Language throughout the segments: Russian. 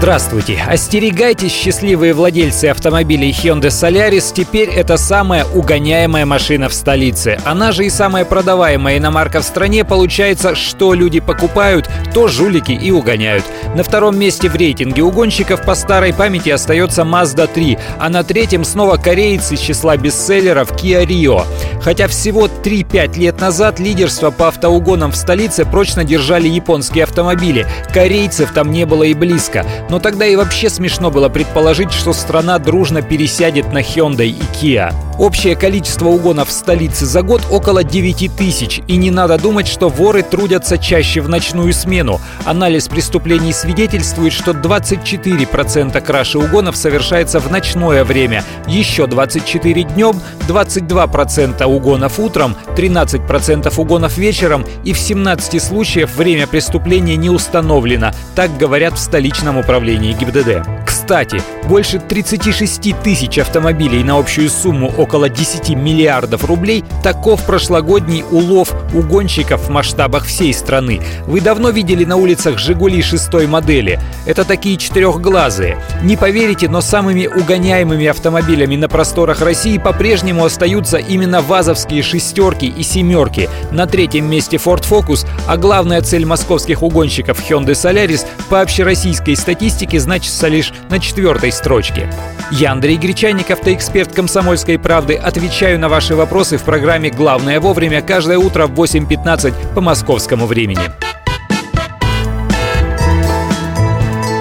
Здравствуйте! Остерегайтесь, счастливые владельцы автомобилей Hyundai Solaris, теперь это самая угоняемая машина в столице. Она же и самая продаваемая иномарка в стране. Получается, что люди покупают, то жулики и угоняют. На втором месте в рейтинге угонщиков по старой памяти остается Mazda 3, а на третьем снова кореец из числа бестселлеров Kia Rio. Хотя всего 3-5 лет назад лидерство по автоугонам в столице прочно держали японские автомобили. Корейцев там не было и близко. Но тогда и вообще смешно было предположить, что страна дружно пересядет на Hyundai и Kia. Общее количество угонов в столице за год около 9 тысяч. И не надо думать, что воры трудятся чаще в ночную смену. Анализ преступлений свидетельствует, что 24% краши угонов совершается в ночное время, еще 24 днем, 22% угонов утром, 13% угонов вечером и в 17 случаях время преступления не установлено. Так говорят в столичном управлении ГИБДД. Кстати, больше 36 тысяч автомобилей на общую сумму около 10 миллиардов рублей – таков прошлогодний улов угонщиков в масштабах всей страны. Вы давно видели на улицах «Жигули» шестой модели. Это такие четырехглазые. Не поверите, но самыми угоняемыми автомобилями на просторах России по-прежнему остаются именно вазовские шестерки и семерки. На третьем месте Ford Focus, а главная цель московских угонщиков Hyundai Solaris по общероссийской статистике значится лишь на четвертой строчке. Я, Андрей Гречаник, автоэксперт «Комсомольской правды», отвечаю на ваши вопросы в программе «Главное вовремя» каждое утро в 8.15 по московскому времени.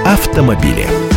Автомобили.